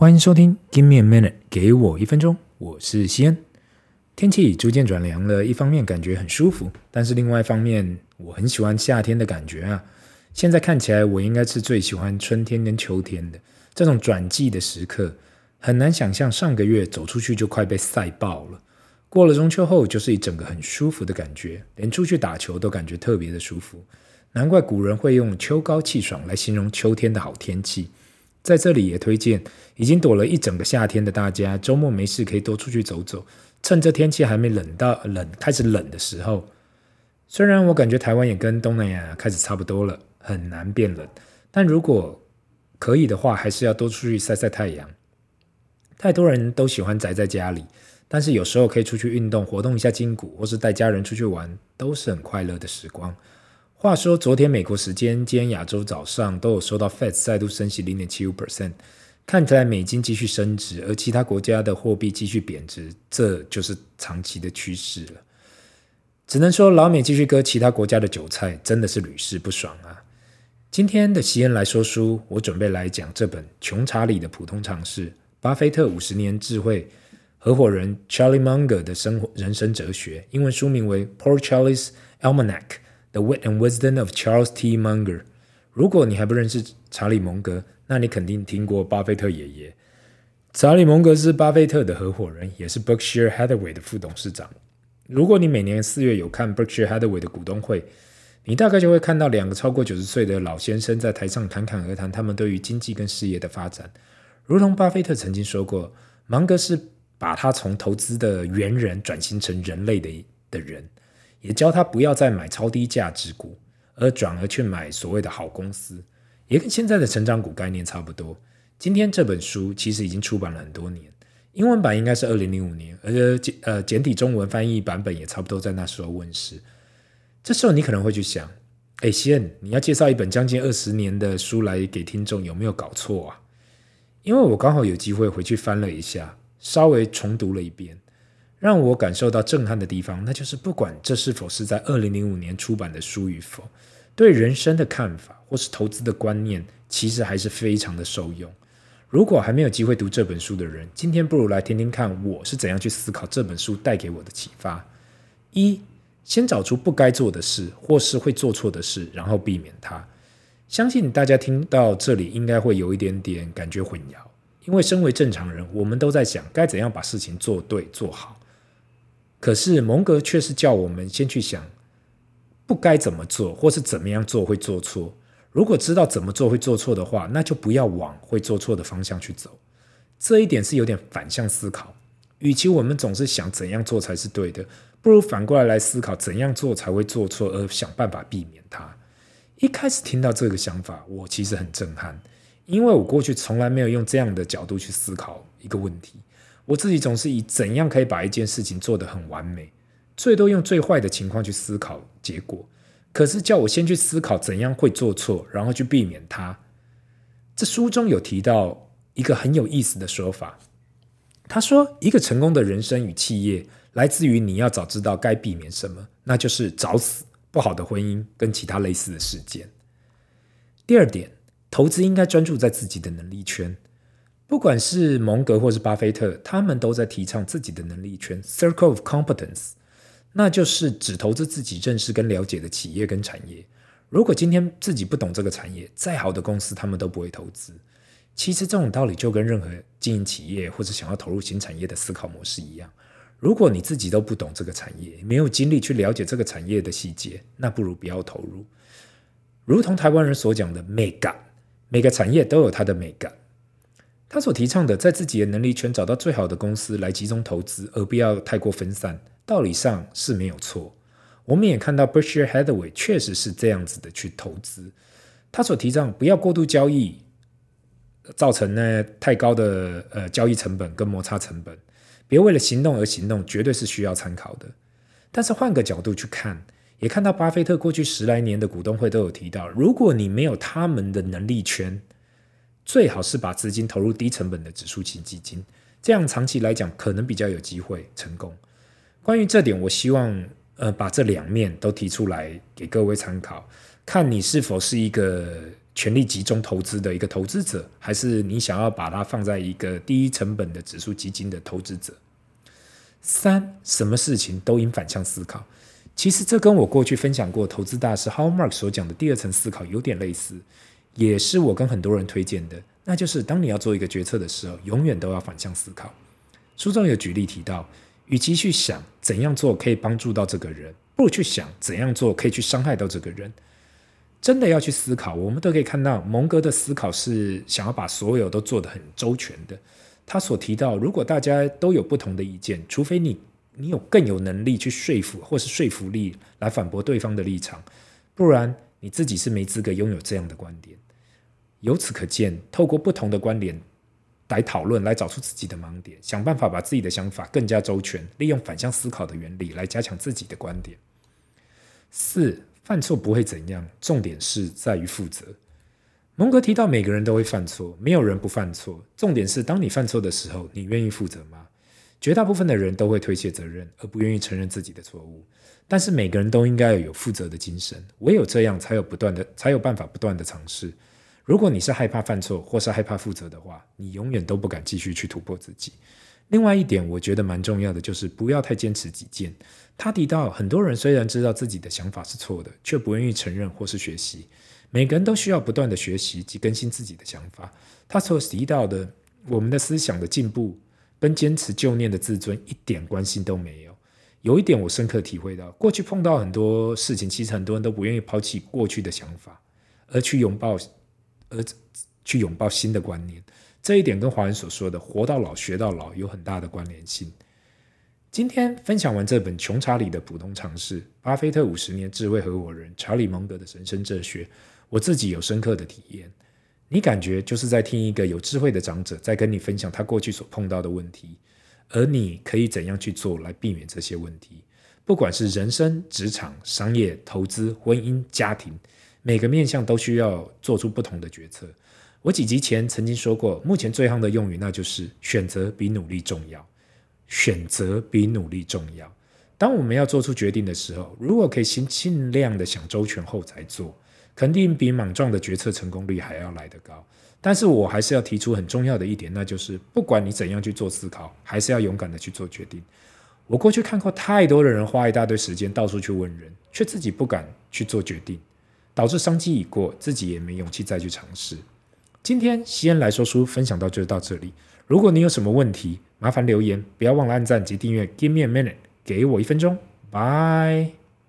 欢迎收听《Give me a minute》，给我一分钟。我是西恩。天气逐渐转凉了，一方面感觉很舒服，但是另外一方面，我很喜欢夏天的感觉啊。现在看起来，我应该是最喜欢春天跟秋天的这种转季的时刻。很难想象上个月走出去就快被晒爆了，过了中秋后，就是一整个很舒服的感觉，连出去打球都感觉特别的舒服。难怪古人会用“秋高气爽”来形容秋天的好天气。在这里也推荐已经躲了一整个夏天的大家，周末没事可以多出去走走，趁这天气还没冷到冷开始冷的时候。虽然我感觉台湾也跟东南亚开始差不多了，很难变冷，但如果可以的话，还是要多出去晒晒太阳。太多人都喜欢宅在家里，但是有时候可以出去运动，活动一下筋骨，或是带家人出去玩，都是很快乐的时光。话说，昨天美国时间，今天亚洲早上都有收到 Fed 再度升息零点七五 percent，看起来美金继续升值，而其他国家的货币继续贬值，这就是长期的趋势了。只能说老美继续割其他国家的韭菜，真的是屡试不爽啊！今天的西恩来说书，我准备来讲这本《穷查理的普通常识》，巴菲特五十年智慧合伙人 Charlie Munger 的生活人生哲学，英文书名为《Poor Charlie's Almanac》。The Wit and Wisdom of Charles T. Munger。如果你还不认识查理·蒙格，那你肯定听过巴菲特爷爷。查理·蒙格是巴菲特的合伙人，也是 Berkshire Hathaway 的副董事长。如果你每年四月有看 Berkshire Hathaway 的股东会，你大概就会看到两个超过九十岁的老先生在台上侃侃而谈，他们对于经济跟事业的发展。如同巴菲特曾经说过，芒格是把他从投资的猿人转型成人类的的人。也教他不要再买超低价值股，而转而去买所谓的好公司，也跟现在的成长股概念差不多。今天这本书其实已经出版了很多年，英文版应该是二零零五年，而简呃简体中文翻译版本也差不多在那时候问世。这时候你可能会去想，哎，西恩，你要介绍一本将近二十年的书来给听众，有没有搞错啊？因为我刚好有机会回去翻了一下，稍微重读了一遍。让我感受到震撼的地方，那就是不管这是否是在二零零五年出版的书与否，对人生的看法或是投资的观念，其实还是非常的受用。如果还没有机会读这本书的人，今天不如来听听看我是怎样去思考这本书带给我的启发。一，先找出不该做的事或是会做错的事，然后避免它。相信大家听到这里应该会有一点点感觉混淆，因为身为正常人，我们都在想该怎样把事情做对做好。可是蒙格却是叫我们先去想，不该怎么做，或是怎么样做会做错。如果知道怎么做会做错的话，那就不要往会做错的方向去走。这一点是有点反向思考。与其我们总是想怎样做才是对的，不如反过来来思考怎样做才会做错，而想办法避免它。一开始听到这个想法，我其实很震撼，因为我过去从来没有用这样的角度去思考一个问题。我自己总是以怎样可以把一件事情做得很完美，最多用最坏的情况去思考结果。可是叫我先去思考怎样会做错，然后去避免它。这书中有提到一个很有意思的说法，他说一个成功的人生与企业来自于你要早知道该避免什么，那就是早死、不好的婚姻跟其他类似的事件。第二点，投资应该专注在自己的能力圈。不管是蒙格或是巴菲特，他们都在提倡自己的能力圈 （Circle of Competence），那就是只投资自己认识跟了解的企业跟产业。如果今天自己不懂这个产业，再好的公司他们都不会投资。其实这种道理就跟任何经营企业或者想要投入新产业的思考模式一样。如果你自己都不懂这个产业，没有精力去了解这个产业的细节，那不如不要投入。如同台湾人所讲的美感，每个产业都有它的美感。他所提倡的，在自己的能力圈找到最好的公司来集中投资，而不要太过分散，道理上是没有错。我们也看到 Berkshire Hathaway 确实是这样子的去投资。他所提倡不要过度交易，造成呢太高的呃交易成本跟摩擦成本。别为了行动而行动，绝对是需要参考的。但是换个角度去看，也看到巴菲特过去十来年的股东会都有提到，如果你没有他们的能力圈。最好是把资金投入低成本的指数型基金，这样长期来讲可能比较有机会成功。关于这点，我希望呃把这两面都提出来给各位参考，看你是否是一个全力集中投资的一个投资者，还是你想要把它放在一个低成本的指数基金的投资者？三，什么事情都应反向思考。其实这跟我过去分享过投资大师 Howard Marks 所讲的第二层思考有点类似，也是我跟很多人推荐的。那就是当你要做一个决策的时候，永远都要反向思考。书中有举例提到，与其去想怎样做可以帮助到这个人，不如去想怎样做可以去伤害到这个人。真的要去思考，我们都可以看到蒙格的思考是想要把所有都做得很周全的。他所提到，如果大家都有不同的意见，除非你你有更有能力去说服或是说服力来反驳对方的立场，不然你自己是没资格拥有这样的观点。由此可见，透过不同的观点来讨论，来找出自己的盲点，想办法把自己的想法更加周全，利用反向思考的原理来加强自己的观点。四，犯错不会怎样，重点是在于负责。蒙格提到，每个人都会犯错，没有人不犯错。重点是，当你犯错的时候，你愿意负责吗？绝大部分的人都会推卸责任，而不愿意承认自己的错误。但是，每个人都应该要有负责的精神，唯有这样，才有不断的，才有办法不断的尝试。如果你是害怕犯错，或是害怕负责的话，你永远都不敢继续去突破自己。另外一点，我觉得蛮重要的，就是不要太坚持己见。他提到，很多人虽然知道自己的想法是错的，却不愿意承认或是学习。每个人都需要不断的学习及更新自己的想法。他所提到的，我们的思想的进步跟坚持旧念的自尊一点关系都没有。有一点我深刻体会到，过去碰到很多事情，其实很多人都不愿意抛弃过去的想法，而去拥抱，而去拥抱新的观念。这一点跟华人所说的“活到老，学到老”有很大的关联性。今天分享完这本《穷查理的普通常识》，巴菲特五十年智慧合伙人查理蒙格的人生哲学。我自己有深刻的体验，你感觉就是在听一个有智慧的长者在跟你分享他过去所碰到的问题，而你可以怎样去做来避免这些问题？不管是人生、职场、商业、投资、婚姻、家庭，每个面向都需要做出不同的决策。我几集前曾经说过，目前最夯的用语那就是选择比努力重要。选择比努力重要。当我们要做出决定的时候，如果可以先尽量的想周全后才做。肯定比莽撞的决策成功率还要来得高，但是我还是要提出很重要的一点，那就是不管你怎样去做思考，还是要勇敢的去做决定。我过去看过太多的人花一大堆时间到处去问人，却自己不敢去做决定，导致商机已过，自己也没勇气再去尝试。今天西恩来说书分享到就到这里，如果你有什么问题，麻烦留言，不要忘了按赞及订阅。Give me a minute，给我一分钟，拜。